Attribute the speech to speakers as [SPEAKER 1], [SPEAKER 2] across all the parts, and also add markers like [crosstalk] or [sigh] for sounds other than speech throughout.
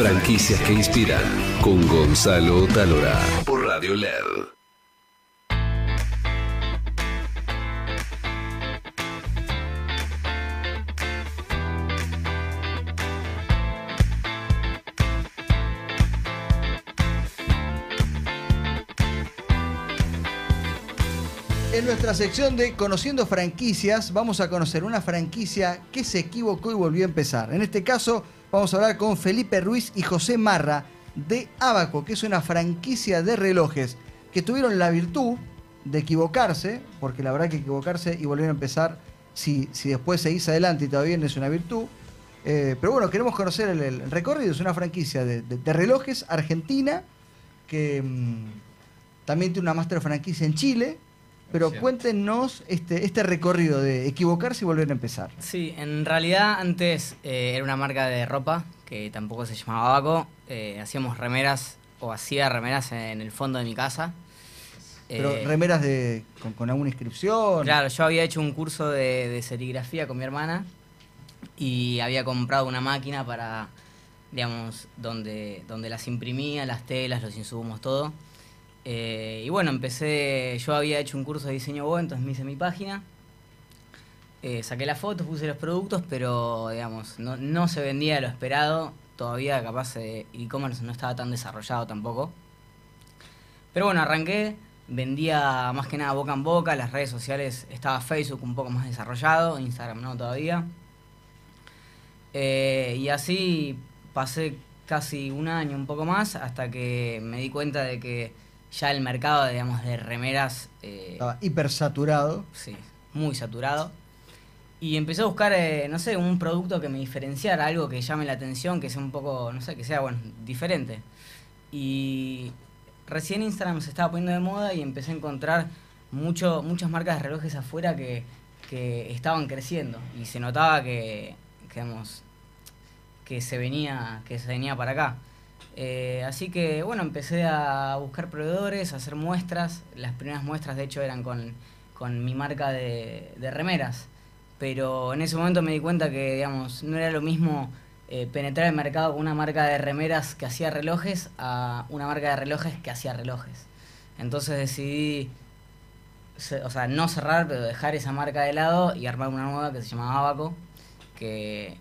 [SPEAKER 1] Franquicias que inspiran con Gonzalo Talora por Radio LED.
[SPEAKER 2] En nuestra sección de Conociendo franquicias, vamos a conocer una franquicia que se equivocó y volvió a empezar. En este caso, vamos a hablar con Felipe Ruiz y José Marra de Abaco, que es una franquicia de relojes que tuvieron la virtud de equivocarse, porque la verdad que equivocarse y volver a empezar, si, si después seguís adelante y todavía no es una virtud. Eh, pero bueno, queremos conocer el, recorrido. Es una franquicia de, relojes argentina que mm, también tiene una master franquicia en Chile. Pero
[SPEAKER 3] Cierto.
[SPEAKER 2] cuéntenos este, este recorrido de equivocarse y volver a empezar.
[SPEAKER 4] Sí, en realidad antes eh, era una marca de ropa que tampoco se llamaba Abaco. Eh, hacíamos remeras o hacía remeras en el fondo de mi casa.
[SPEAKER 2] Pero
[SPEAKER 4] Eh,
[SPEAKER 2] remeras de, con, con alguna inscripción.
[SPEAKER 4] Claro, yo había hecho un curso de, de serigrafía con mi hermana y había comprado una máquina para, digamos, donde, donde las imprimía, las telas, los insumos, todo. Eh, y bueno, empecé, yo había hecho un curso de diseño web, entonces me hice mi página. Eh, saqué las fotos, puse los productos, pero digamos, no, no se vendía lo esperado. Todavía capaz eh, e-commerce no estaba tan desarrollado tampoco. Pero bueno, arranqué, vendía más que nada boca en boca, las redes sociales estaba Facebook un poco más desarrollado, Instagram no todavía. Y así pasé casi un año, un poco más, hasta que me di cuenta de que ya el mercado, digamos, de remeras... eh,
[SPEAKER 2] Estaba hipersaturado.
[SPEAKER 4] Sí, muy saturado. Y empecé a buscar, eh, no sé, un producto que me diferenciara, algo que llame la atención, que sea un poco, no sé, que sea, bueno, diferente. Y recién Instagram se estaba poniendo de moda y empecé a encontrar mucho, muchas marcas de relojes afuera que, que estaban creciendo. Y se notaba que, que, digamos, que se venía, que se venía para acá. Eh, así que bueno, empecé a buscar proveedores, a hacer muestras. Las primeras muestras de hecho eran con, con mi marca de, de remeras. Pero en ese momento me di cuenta que, digamos, no era lo mismo eh, penetrar el mercado con una marca de remeras que hacía relojes a una marca de relojes que hacía relojes. Entonces decidí, o sea, no cerrar, pero dejar esa marca de lado y armar una nueva que se llamaba Abaco, que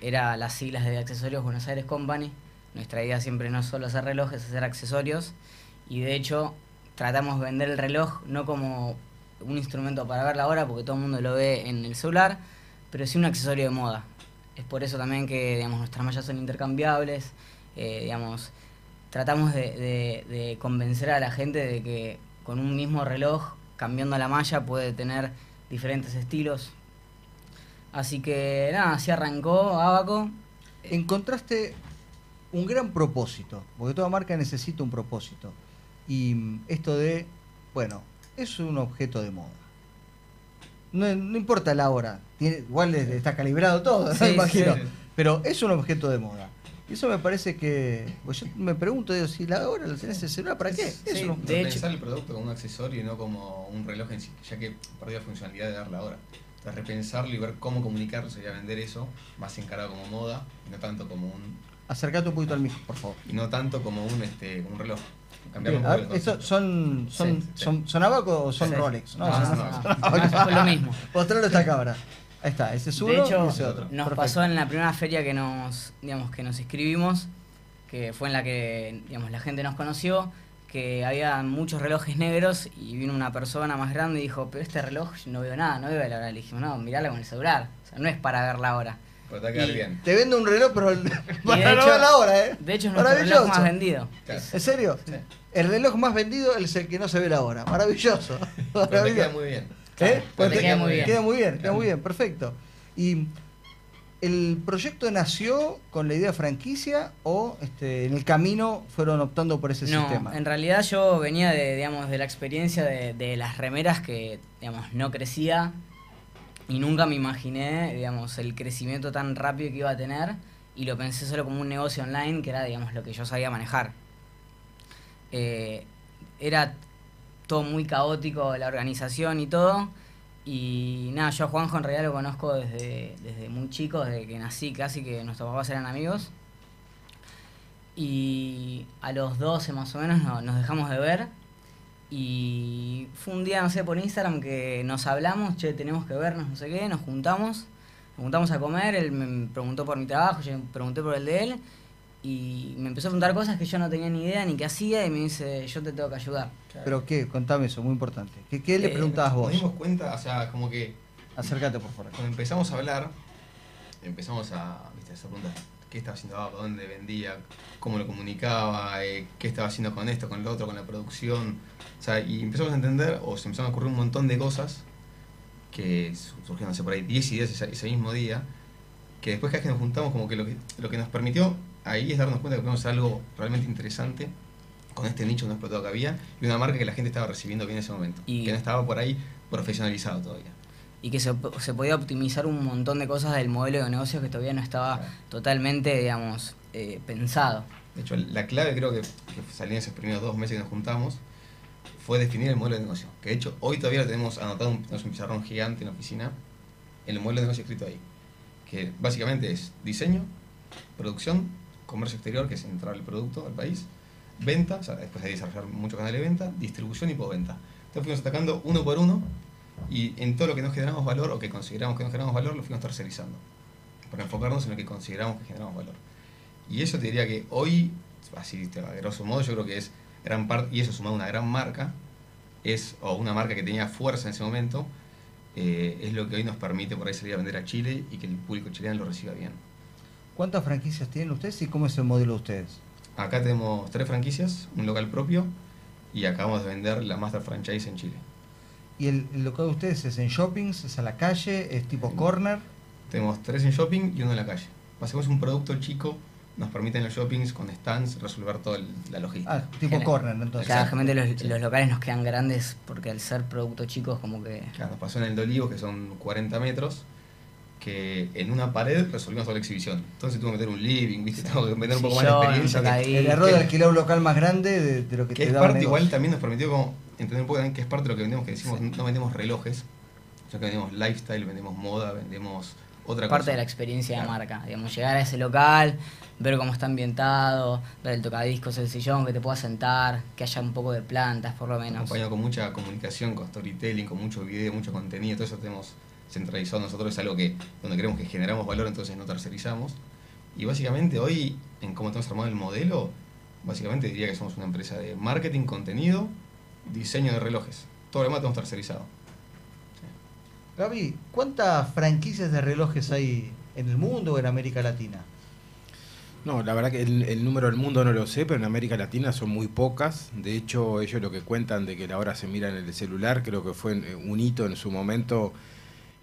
[SPEAKER 4] era las siglas de Accesorios Buenos Aires Company. Nuestra idea siempre no es solo hacer relojes, hacer accesorios. Y de hecho, tratamos de vender el reloj no como un instrumento para ver la hora, porque todo el mundo lo ve en el celular, pero sí un accesorio de moda. Es por eso también que digamos, nuestras mallas son intercambiables. eh, digamos, tratamos de, de- de convencer a la gente de que con un mismo reloj, cambiando la malla, puede tener diferentes estilos. Así que nada, así arrancó Abaco.
[SPEAKER 2] Encontraste un gran propósito, porque toda marca necesita un propósito. Y mm, esto de, bueno, es un objeto de moda. No, no importa la hora, tiene, igual es- está calibrado todo,
[SPEAKER 4] Sí,
[SPEAKER 2] me imagino.
[SPEAKER 3] sí.
[SPEAKER 2] Pero es un objeto de moda. Y eso me parece que. Pues yo me pregunto, digo, si la hora la tenés en el celular, ¿para qué? Es un objeto.
[SPEAKER 4] de hecho-
[SPEAKER 3] pensar el producto como un accesorio y no como un reloj en sí, ya que perdió la funcionalidad de dar la hora. Entonces repensarlo y ver cómo comunicarlo sería vender eso, más encarado como moda, y no tanto como un,
[SPEAKER 2] Acercate un poquito al micro, por favor.
[SPEAKER 3] y no tanto como un este, como un reloj. Cambiarlo
[SPEAKER 2] Bien,
[SPEAKER 3] un
[SPEAKER 2] a
[SPEAKER 3] poco
[SPEAKER 2] ver,
[SPEAKER 3] el
[SPEAKER 2] ¿esto
[SPEAKER 3] concepto.
[SPEAKER 2] son, son,
[SPEAKER 3] Sí, sí.
[SPEAKER 2] son, son abaco o son
[SPEAKER 4] Sí.
[SPEAKER 2] Rolex? No,
[SPEAKER 3] No,
[SPEAKER 2] son-
[SPEAKER 3] no,
[SPEAKER 4] no. [laughs] Lo mismo. [laughs]
[SPEAKER 2] Mostrarlo a esta cámara. Ahí está, ese es uno
[SPEAKER 4] De hecho,
[SPEAKER 2] y ese otro.
[SPEAKER 4] nos
[SPEAKER 2] Perfecto.
[SPEAKER 4] pasó en la primera feria que nos, digamos, que nos inscribimos, que fue en la que digamos, la gente nos conoció, que había muchos relojes negros y vino una persona más grande y dijo, pero este reloj no veo nada, no veo la hora. Le dijimos, no, mirala con el celular, o sea, no es para ver la hora.
[SPEAKER 3] Pero te va a quedar
[SPEAKER 4] Y-
[SPEAKER 3] bien.
[SPEAKER 2] Te vendo un reloj, pero [laughs] [laughs] para
[SPEAKER 4] de
[SPEAKER 2] no ver la hora, ¿eh?
[SPEAKER 4] De hecho es nuestro reloj más vendido.
[SPEAKER 3] Claro.
[SPEAKER 2] ¿En serio?
[SPEAKER 3] Sí.
[SPEAKER 2] El reloj más vendido es el que no se ve la hora. Maravilloso. [laughs]
[SPEAKER 3] Pero te queda muy bien.
[SPEAKER 2] ¿Eh?
[SPEAKER 4] Pero te queda muy bien.
[SPEAKER 2] Queda muy bien, queda muy bien, perfecto. ¿Y el proyecto nació con la idea de franquicia o este, en el camino fueron optando por ese
[SPEAKER 4] No,
[SPEAKER 2] sistema?
[SPEAKER 4] en realidad yo venía de, digamos, de la experiencia de, de las remeras que, digamos, no crecía y nunca me imaginé, digamos, el crecimiento tan rápido que iba a tener y lo pensé solo como un negocio online que era, digamos, lo que yo sabía manejar. Eh, era todo muy caótico, la organización y todo. Y nada, yo a Juanjo en realidad lo conozco desde, desde muy chico, desde que nací casi que nuestros papás eran amigos. Y a los 12 más o menos no- nos dejamos de ver. Y fue un día, no sé, por Instagram que nos hablamos, che, tenemos que vernos, no sé qué, nos juntamos. Nos juntamos a comer, él me preguntó por mi trabajo, yo pregunté por el de él. Y me empezó a preguntar cosas que yo no tenía ni idea ni qué hacía y me dice, yo te tengo que ayudar.
[SPEAKER 2] Pero qué, contame eso, muy importante. ¿Qué, qué le
[SPEAKER 4] Eh,
[SPEAKER 2] preguntabas
[SPEAKER 3] Nos
[SPEAKER 2] vos?
[SPEAKER 3] dimos cuenta, o sea, como que
[SPEAKER 2] Acércate por favor.
[SPEAKER 3] cuando empezamos a hablar, empezamos a ¿viste? hacer preguntas. ¿Qué estaba haciendo Abba? ¿Dónde vendía? ¿Cómo lo comunicaba? eh, ¿Qué estaba haciendo con esto, con lo otro, con la producción? O sea, y empezamos a entender, o se empezaron a ocurrir un montón de cosas que su- surgieron hace por ahí 10 ideas ese, ese mismo día, que después cada vez que nos juntamos, como que lo, que lo que nos permitió ahí es darnos cuenta que podemos hacer algo realmente interesante con este nicho no explotado que había y una marca que la gente estaba recibiendo bien en ese momento,
[SPEAKER 4] Y-
[SPEAKER 3] que no estaba por ahí profesionalizado todavía.
[SPEAKER 4] Y que se, se podía optimizar un montón de cosas del modelo de negocios que todavía no estaba
[SPEAKER 3] Claro.
[SPEAKER 4] totalmente, digamos, eh, pensado.
[SPEAKER 3] De hecho, la clave creo que, que salió en esos primeros dos meses que nos juntamos fue definir el modelo de negocio. Que de hecho hoy todavía lo tenemos anotado, un- tenemos un pizarrón gigante en la oficina, el modelo de negocio escrito ahí. Que básicamente es diseño, producción, comercio exterior, que es entrar el producto al país, venta, o sea, después hay que desarrollar muchos canales de venta, distribución y postventa. Entonces fuimos atacando uno por uno y en todo lo que nos generamos valor o que consideramos que nos generamos valor lo fuimos tercerizando. Para enfocarnos en lo que consideramos que generamos valor. Y eso te diría que hoy, así a grosso modo, yo creo que es gran parte, y eso sumado a una gran marca, es, o una marca que tenía fuerza en ese momento, eh, es lo que hoy nos permite por ahí salir a vender a Chile y que el público chileno lo reciba bien.
[SPEAKER 2] ¿Cuántas franquicias tienen ustedes y cómo es el modelo de ustedes?
[SPEAKER 3] Acá tenemos tres franquicias, un local propio, y acabamos de vender la Master Franchise en Chile.
[SPEAKER 2] ¿Y el, el local de ustedes es en shoppings, es a la calle, es tipo corner?
[SPEAKER 3] Tenemos tres en shopping y uno en la calle. Es un producto chico, nos permite en los shoppings con stands resolver toda la logística.
[SPEAKER 2] Ah, tipo
[SPEAKER 4] Genial.
[SPEAKER 2] corner, entonces.
[SPEAKER 4] Realmente los,
[SPEAKER 3] Sí.
[SPEAKER 4] los locales nos quedan grandes porque al ser productos chicos como que...
[SPEAKER 3] Claro, nos pasó en el de Olivos, que son 40 metros, que en una pared resolvimos toda la exhibición. Entonces tuve que meter un living, ¿viste? Tengo que meter un poco más de experiencia. que-.
[SPEAKER 2] El error de alquilar un local más grande de, de lo que,
[SPEAKER 3] que
[SPEAKER 2] te
[SPEAKER 3] es parte,
[SPEAKER 2] negocio.
[SPEAKER 3] igual también nos permitió como entender un poco también que es parte de lo que vendemos, que decimos, no vendemos relojes, sino que vendemos lifestyle, vendemos moda, vendemos otra
[SPEAKER 4] parte
[SPEAKER 3] cosa.
[SPEAKER 4] de la experiencia
[SPEAKER 3] Claro.
[SPEAKER 4] de marca. Digamos, llegar a ese local, ver cómo está ambientado, ver el tocadiscos, el sillón, que te puedas sentar, que haya un poco de plantas por lo menos.
[SPEAKER 3] acompañado con mucha comunicación, con storytelling, con mucho video, mucho contenido, todo eso tenemos centralizado nosotros, es algo que donde creemos que generamos valor, entonces no tercerizamos. Y básicamente hoy, en cómo tenemos armado el modelo, básicamente diría que somos una empresa de marketing, contenido, diseño de relojes. Todo lo demás tenemos tercerizado.
[SPEAKER 2] Gaby, ¿cuántas franquicias de relojes hay en el mundo o en América Latina?
[SPEAKER 5] No, la verdad que el, el número del mundo no lo sé, pero en América Latina son muy pocas. De hecho, ellos lo que cuentan de que la hora se mira en el celular, creo que fue eh, un hito en su momento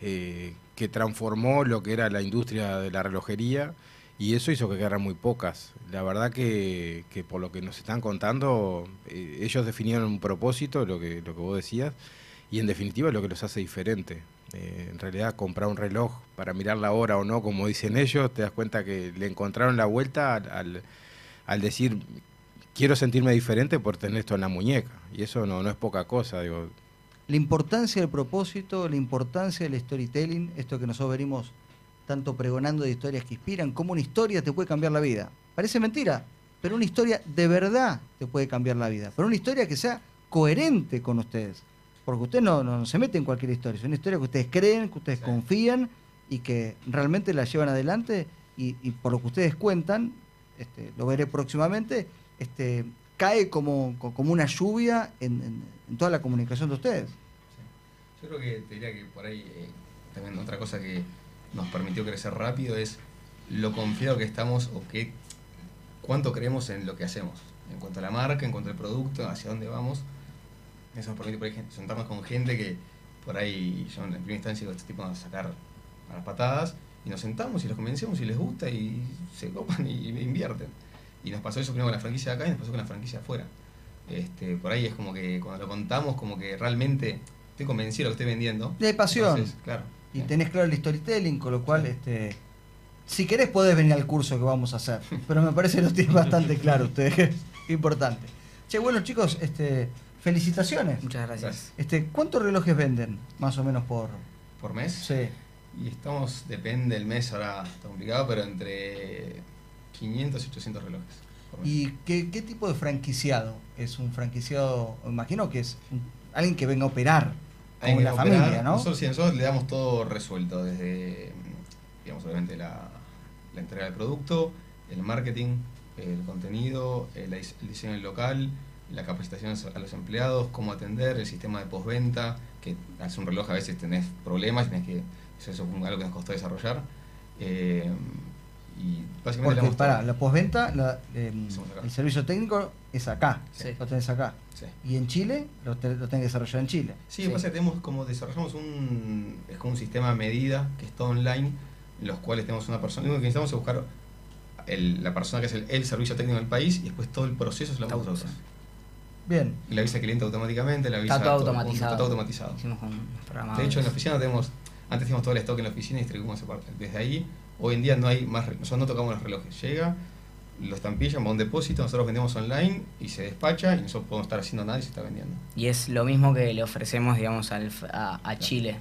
[SPEAKER 5] eh, que transformó lo que era la industria de la relojería y eso hizo que quedaran muy pocas. La verdad que, que por lo que nos están contando, eh, ellos definieron un propósito, lo que, lo que vos decías, y en definitiva es lo que los hace diferente. Eh, en realidad comprar un reloj para mirar la hora o no, como dicen ellos, te das cuenta que le encontraron la vuelta al, al- decir quiero sentirme diferente por tener esto en la muñeca. Y eso no, no es poca cosa, digo.
[SPEAKER 2] La importancia del propósito, la importancia del storytelling, esto que nosotros venimos tanto pregonando de historias que inspiran, cómo una historia te puede cambiar la vida. Parece mentira, pero una historia de verdad te puede cambiar la vida. Pero una historia que sea coherente con ustedes. Porque usted no, no se mete en cualquier historia, es una historia que ustedes creen, que ustedes
[SPEAKER 3] Sí.
[SPEAKER 2] confían y que realmente la llevan adelante y, y por lo que ustedes cuentan, este, lo veré próximamente, este, cae como, co- como una lluvia en, en- en toda la comunicación de ustedes.
[SPEAKER 3] Yo creo que te diría que por ahí eh, también otra cosa que nos permitió crecer rápido es lo confiado que estamos o que cuánto creemos en lo que hacemos. En cuanto a la marca, en cuanto al producto, hacia dónde vamos. Eso nos permite por gen- sentarnos con gente que por ahí yo en primera instancia digo, este tipo va a sacar a las patadas y nos sentamos y los convencemos y les gusta y se copan y, invierten. Y nos pasó eso primero con la franquicia de acá y nos pasó con la franquicia de afuera. Este, por ahí es como que cuando lo contamos, como que realmente estoy convencido de lo que estoy vendiendo.
[SPEAKER 2] Hay pasión.
[SPEAKER 3] Entonces, claro.
[SPEAKER 2] Y tenés claro el storytelling, con lo cual, este, si querés podés venir al curso que vamos a hacer. Pero me parece que lo tiene [laughs] bastante claro ustedes, [laughs] que es importante. Che, bueno chicos, este, felicitaciones.
[SPEAKER 4] Muchas gracias.
[SPEAKER 3] Gracias.
[SPEAKER 2] Este, ¿Cuántos relojes venden? Más o menos por...
[SPEAKER 3] Por mes.
[SPEAKER 2] Sí.
[SPEAKER 3] Y estamos, depende del mes, ahora está complicado, pero entre 500 y 800 relojes.
[SPEAKER 2] ¿Y qué, qué tipo de franquiciado? ¿Es un franquiciado, imagino que es un- alguien que venga a operar
[SPEAKER 3] Hay
[SPEAKER 2] con
[SPEAKER 3] que
[SPEAKER 2] la
[SPEAKER 3] operar.
[SPEAKER 2] familia, ¿no?
[SPEAKER 3] Nosotros, sí, nosotros le damos todo resuelto, desde, digamos, obviamente la, la entrega del producto, el marketing, el contenido, el, dis- el diseño del local, la capacitación a los empleados, cómo atender, el sistema de postventa, que hace un reloj a veces tenés problemas, tenés que, eso es algo que nos costó desarrollar. Eh, y básicamente
[SPEAKER 2] Porque para
[SPEAKER 3] todo.
[SPEAKER 2] la postventa, la, em, el servicio técnico es acá,
[SPEAKER 4] Sí.
[SPEAKER 2] lo tenés acá.
[SPEAKER 3] Sí.
[SPEAKER 2] Y en Chile lo, te- lo tenés que desarrollar en Chile.
[SPEAKER 3] Sí, que pasa es que tenemos como desarrollamos un es como un sistema a medida que está online, en los cuales tenemos una persona, lo único que necesitamos es buscar el- la persona que es el, el servicio técnico del país y después todo el proceso se lo nosotros.
[SPEAKER 2] Bien,
[SPEAKER 3] Le avisa al cliente automáticamente, le avisa
[SPEAKER 4] Está todo automatizado.
[SPEAKER 3] Está todo automatizado.
[SPEAKER 4] Hicimos con.
[SPEAKER 3] De hecho, en la oficina tenemos, antes teníamos todo el stock en la oficina y distribuimos esa parte. Desde ahí, hoy en día no hay más, nosotros no tocamos los relojes. Llega, lo estampillan, va a un depósito, nosotros vendemos online y se despacha y nosotros podemos estar haciendo nada y se está vendiendo.
[SPEAKER 4] Y es lo mismo que le ofrecemos, digamos, al, a, a Chile.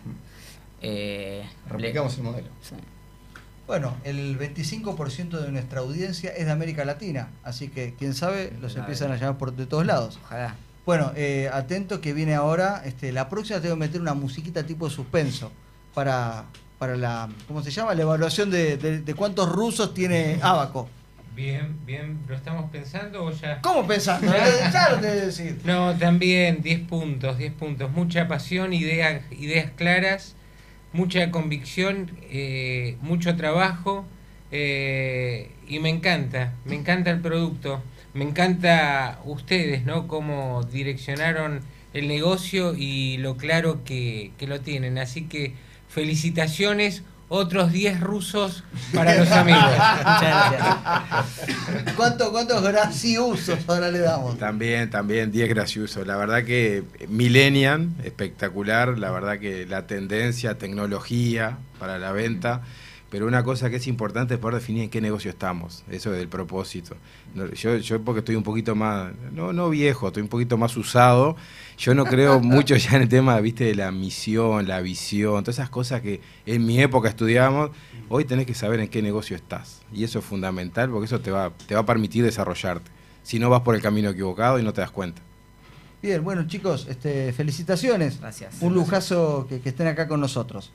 [SPEAKER 4] Eh, le-
[SPEAKER 3] Replicamos el modelo.
[SPEAKER 4] sí.
[SPEAKER 2] bueno, el 25% de nuestra audiencia es de América Latina, así que quién sabe, los empiezan a llamar por de todos lados.
[SPEAKER 4] Ojalá.
[SPEAKER 2] Bueno, eh, atento que viene ahora, este, la próxima tengo que meter una musiquita tipo suspenso para, para la, ¿cómo se llama? La evaluación de, de- de cuántos rusos tiene Abaco.
[SPEAKER 6] Bien, bien, ¿lo estamos pensando o ya?
[SPEAKER 2] ¿Cómo pensando? [laughs] ya lo tenés que decir.
[SPEAKER 6] No, también 10 puntos, 10 puntos. Mucha pasión, ideas, ideas claras, mucha convicción, eh, mucho trabajo eh, y me encanta, me encanta el producto, me encanta ustedes, ¿no? Cómo direccionaron el negocio y lo claro que, que lo tienen. Así que felicitaciones, otros 10 rusos para los amigos. [laughs]
[SPEAKER 4] Muchas gracias.
[SPEAKER 2] ¿Cuánto, ¿Cuántos graciosos ahora le damos?
[SPEAKER 5] También, también, 10 graciosos. La verdad que Millennium, espectacular. La verdad que la tendencia, tecnología para la venta. Pero una cosa que es importante es poder definir en qué negocio estamos. Eso es el propósito. No, Yo, yo porque estoy un poquito más, no, no viejo, estoy un poquito más usado. Yo no creo [laughs] mucho ya en el tema, viste, de la misión, la visión, todas esas cosas que en mi época estudiábamos. Hoy tenés que saber en qué negocio estás. Y eso es fundamental porque eso te va, te va a permitir desarrollarte. Si no vas por el camino equivocado y no te das cuenta.
[SPEAKER 2] Bien, bueno chicos, este, felicitaciones.
[SPEAKER 4] Gracias.
[SPEAKER 2] Un lujazo que, que estén acá con nosotros.